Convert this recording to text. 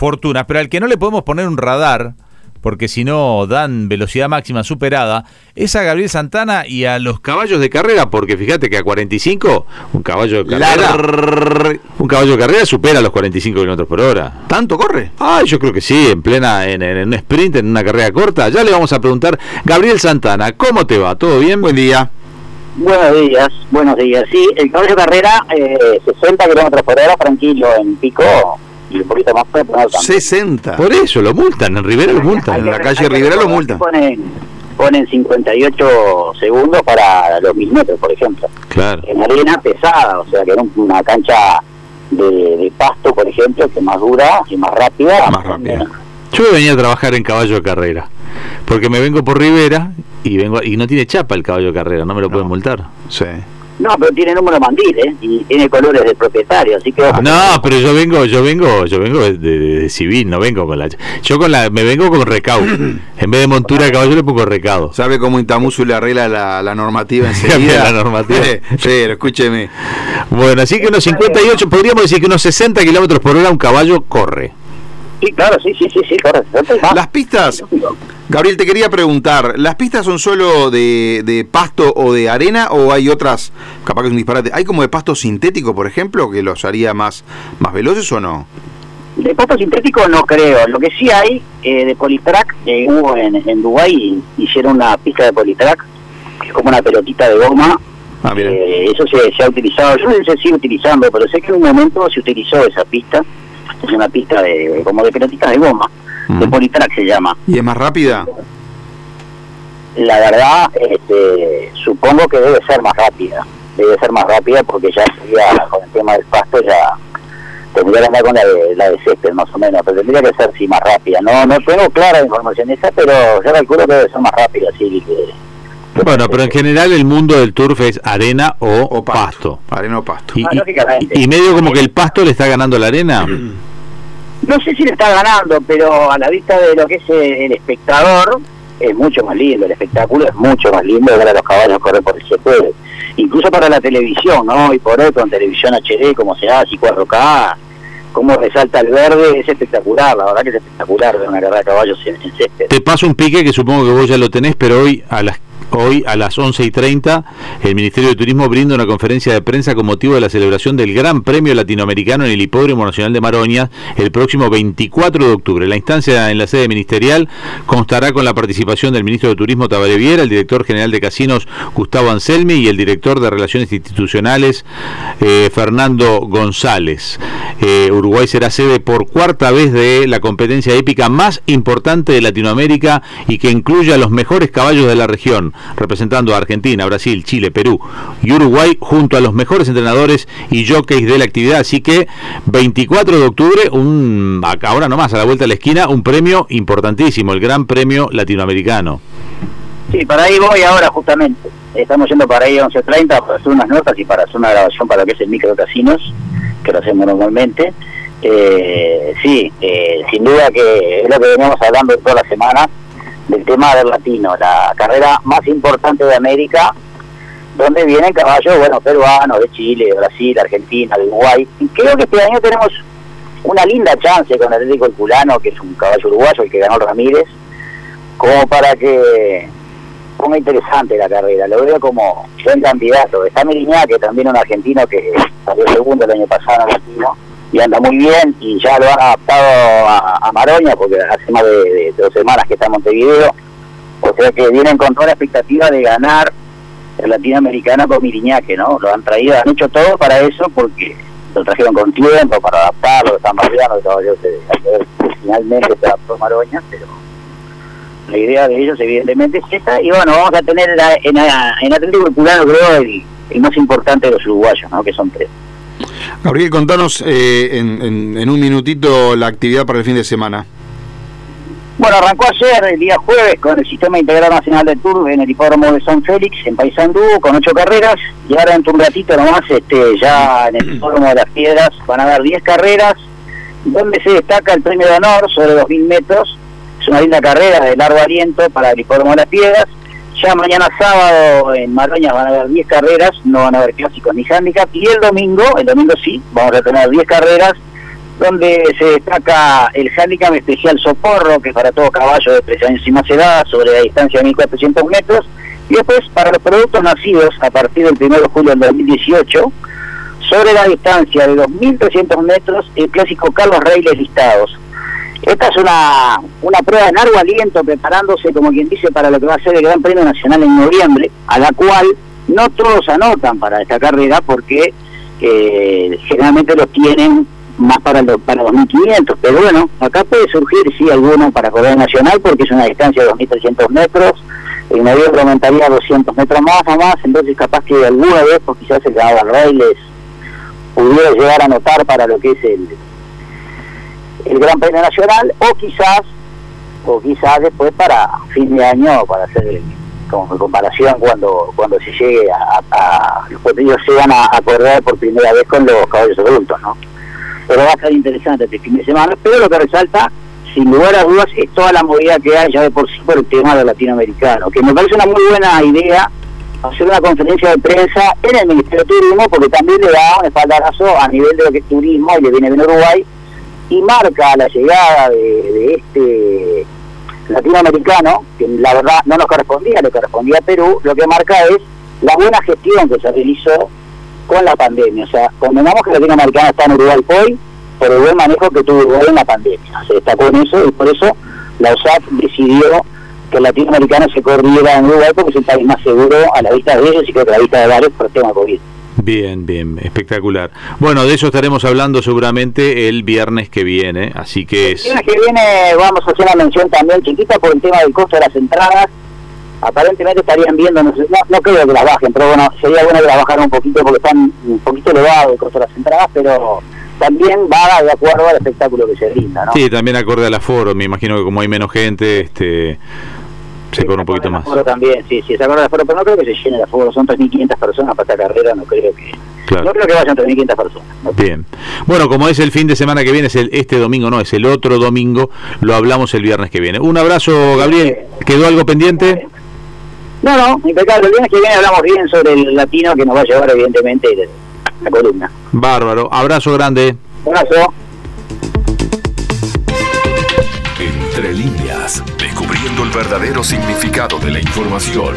fortunas, pero al que no le podemos poner un radar, porque si no dan velocidad máxima superada, es a Gabriel Santana y a los caballos de carrera, porque fíjate que a 45 un caballo de carrera, un caballo de carrera supera los 45 kilómetros por hora. ¿Tanto corre? Ah, yo creo que sí, en plena, en, en un sprint, en una carrera corta. Ya le vamos a preguntar, Gabriel Santana, ¿cómo te va? ¿Todo bien? Buen día. Buenos días, buenos días. Sí, el caballo de carrera, eh, 60 kilómetros por hora, tranquilo, en pico, y un poquito más fuerte, no tanto. 60. Por eso, lo multan, en Rivera lo Hay multan. en la que- calle Rivera lo multan. Ponen, ponen 58 segundos para los mil metros, por ejemplo. Claro. En arena pesada, o sea, que era un- una cancha de, de pasto, por ejemplo, que más dura y más rápida. Más rápida. Yo venía a trabajar en caballo de carrera, porque me vengo por Rivera y vengo y no tiene chapa el caballo de carrera, no me lo No. pueden multar. Sí. No, pero tiene número mandil, ¿eh? Y tiene colores del propietario, así que... No, pero yo vengo, yo vengo, yo vengo de, de- de civil, no vengo con la yo con la me vengo con recaudo. En vez de montura de caballo le pongo recaudo. ¿Sabe cómo Intamusu le arregla la, la normativa enseguida? la normativa. Pero escúcheme. Bueno, así que unos 58, podríamos decir que unos 60 kilómetros por hora un caballo corre. Sí, claro, sí, sí, sí, sí, va. Las pistas, Gabriel, te quería preguntar, ¿las pistas son solo de, de pasto o de arena o hay otras, capaz que es un disparate, hay como de pasto sintético, por ejemplo, que los haría más, más veloces o no? De pasto sintético no creo. Lo que sí hay eh, de Politrack, que hubo en, en Dubái, hicieron una pista de Politrack, que es como una pelotita de goma. Ah, mira. Eh, eso se, se ha utilizado, yo no sé si sigue utilizando, pero sé que en un momento se utilizó esa pista. Es una pista de como de pelotitas de goma, de Mm. Politrack se llama. ¿Y es más rápida? La verdad, este, supongo que debe ser más rápida. Debe ser más rápida porque ya sería, con el tema del pasto, ya tendría que andar con la de, la de césped más o menos, pero tendría que ser sí más rápida. No no tengo clara la información esa, pero yo calculo que debe ser más rápida, sí. que- Bueno, pero en general el mundo del turf es arena o, O pasto. Arena o pasto. Y, Ah, y- medio como que el pasto le está ganando la arena. No sé si le está ganando, pero a la vista de lo que es el espectador, es mucho más lindo, el espectáculo es mucho más lindo ver a los caballos correr por el césped. Incluso para la televisión, ¿no? Y por hoy con televisión HD, como se hace, y 4K, cómo resalta el verde, es espectacular, la verdad que es espectacular ver una carrera de caballos en, en césped. Te paso un pique que supongo que vos ya lo tenés, pero hoy a las Hoy a las 11 y 30 el Ministerio de Turismo brinda una conferencia de prensa con motivo de la celebración del Gran Premio Latinoamericano en el Hipódromo Nacional de Maroñas el próximo 24 de octubre. La instancia en la sede ministerial constará con la participación del Ministro de Turismo Tabaré Viera, el Director General de Casinos Gustavo Anselmi y el Director de Relaciones Institucionales eh, Fernando González. Eh, Uruguay será sede por cuarta vez de la competencia épica más importante de Latinoamérica y que incluye a los mejores caballos de la región, representando a Argentina, Brasil, Chile, Perú y Uruguay junto a los mejores entrenadores y jockeys de la actividad. Así que 24 de octubre, un ahora nomás a la vuelta de la esquina, un premio importantísimo, el Gran Premio Latinoamericano. Sí, para ahí voy ahora justamente. Estamos yendo para ahí 11.30 para hacer unas notas y para hacer una grabación para que es el micro que lo hacemos normalmente. Eh, sí, eh, sin duda que es lo que veníamos hablando toda la semana del tema del latino, la carrera más importante de América, donde vienen caballos, bueno, peruanos, de Chile, de Brasil, Argentina, de Uruguay. Y creo que este año tenemos una linda chance con el Atlético Culano, que es un caballo uruguayo, el que ganó Ramírez, como para que ponga interesante la carrera. Lo veo como buen candidato. Está Meriñá, que también un argentino que salió segundo el año pasado en latino y anda muy bien y ya lo han adaptado a, Maroña porque hace más de, dos semanas que está en Montevideo. O sea que vienen con toda la expectativa de ganar el latinoamericano con Miriñaque, ¿no? Lo han traído, han hecho todo para eso porque lo trajeron con tiempo para adaptarlo, están se- finalmente se adaptó Maroña, pero la idea de ellos evidentemente es esta y bueno, vamos a tener la- en, en Atlético Culano creo el, el más importante de los uruguayos, ¿no? Que son tres. Gabriel, contanos eh, en, un minutito la actividad para el fin de semana. Bueno, arrancó ayer, el día jueves, con el Sistema Integral Nacional de Tour en el hipódromo de San Félix, en Paysandú, con ocho carreras. Y ahora, en un ratito nomás, este, ya en el hipódromo de las Piedras, van a haber 10 carreras, donde se destaca el premio de honor sobre 2.000 metros. Es una linda carrera de largo aliento para el hipódromo de las Piedras. Ya mañana sábado en Maroñas van a haber 10 carreras, no van a haber clásicos ni handicap. Y el domingo, el domingo sí, vamos a tener 10 carreras donde se destaca el handicap especial Socorro, que es para todo caballo de tres años y más edad, sobre la distancia de 1.400 metros, y después para los productos nacidos a partir del 1 de julio del 2018, sobre la distancia de 2.300 metros, el clásico Carlos Reyes listados. Esta es una, una prueba de largo aliento, preparándose, como quien dice, para lo que va a ser el Gran Premio Nacional en noviembre, a la cual no todos anotan para esta carrera porque eh, generalmente los tienen más para, los, para 2.500, pero bueno, acá puede surgir sí alguno para correr nacional porque es una distancia de 2.300 metros, en noviembre aumentaría 200 metros más o más, entonces capaz que alguna vez, pues quizás el Canal Reyes pudiera llegar a anotar para lo que es el, el Gran Premio Nacional, o quizás, o quizás después para fin de año, para hacer como comparación cuando cuando se llegue a, a los potrillos llegan a, a correr por primera vez con los caballos adultos, ¿no? pero va a ser interesante este fin de semana. Pero lo que resalta, sin lugar a dudas, es toda la movida que hay ya de por sí por el tema de latinoamericano, que me parece una muy buena idea hacer una conferencia de prensa en el Ministerio de Turismo, porque también le da un espaldarazo a nivel de lo que es turismo y le viene bien Uruguay, y marca la llegada de, este latinoamericano, que la verdad no nos correspondía, le correspondía a Perú, lo que marca es la buena gestión que se realizó con la pandemia. O sea, condenamos que Latinoamericana está en Uruguay hoy por el buen manejo que tuvo Uruguay en la pandemia. Se destacó en eso y por eso la USAC decidió que el latinoamericano se corriera en Uruguay porque es el país más seguro a la vista de ellos y que a la vista de varios por el tema COVID. Bien, bien, espectacular. Bueno, de eso estaremos hablando seguramente el viernes que viene, así que es... El viernes que viene vamos a hacer una mención también chiquita por el tema del costo de las entradas aparentemente estarían viendo, no, no, creo que las bajen, pero bueno, sería bueno que las bajaran un poquito porque están un poquito elevados el costo de las entradas, pero también va de acuerdo al espectáculo que se brinda, ¿no? Sí, también acorde al aforo, me imagino que como hay menos gente, este se cobra un poquito más. Aforo también, sí, sí, se el aforo, pero no creo que se llene el aforo, son 3.500 personas para esta carrera, no creo que... No creo que vayan 3.500 personas. Bien. Bueno, como es el fin de semana que viene, es el, este domingo, no, es el otro domingo, lo hablamos el viernes que viene. Un abrazo, Gabriel. ¿Quedó algo pendiente? No, no, impecable. El viernes que viene hablamos bien sobre el latino que nos va a llevar, evidentemente, la columna. Bárbaro. Abrazo grande. Abrazo. Líneas, descubriendo el verdadero significado de la información.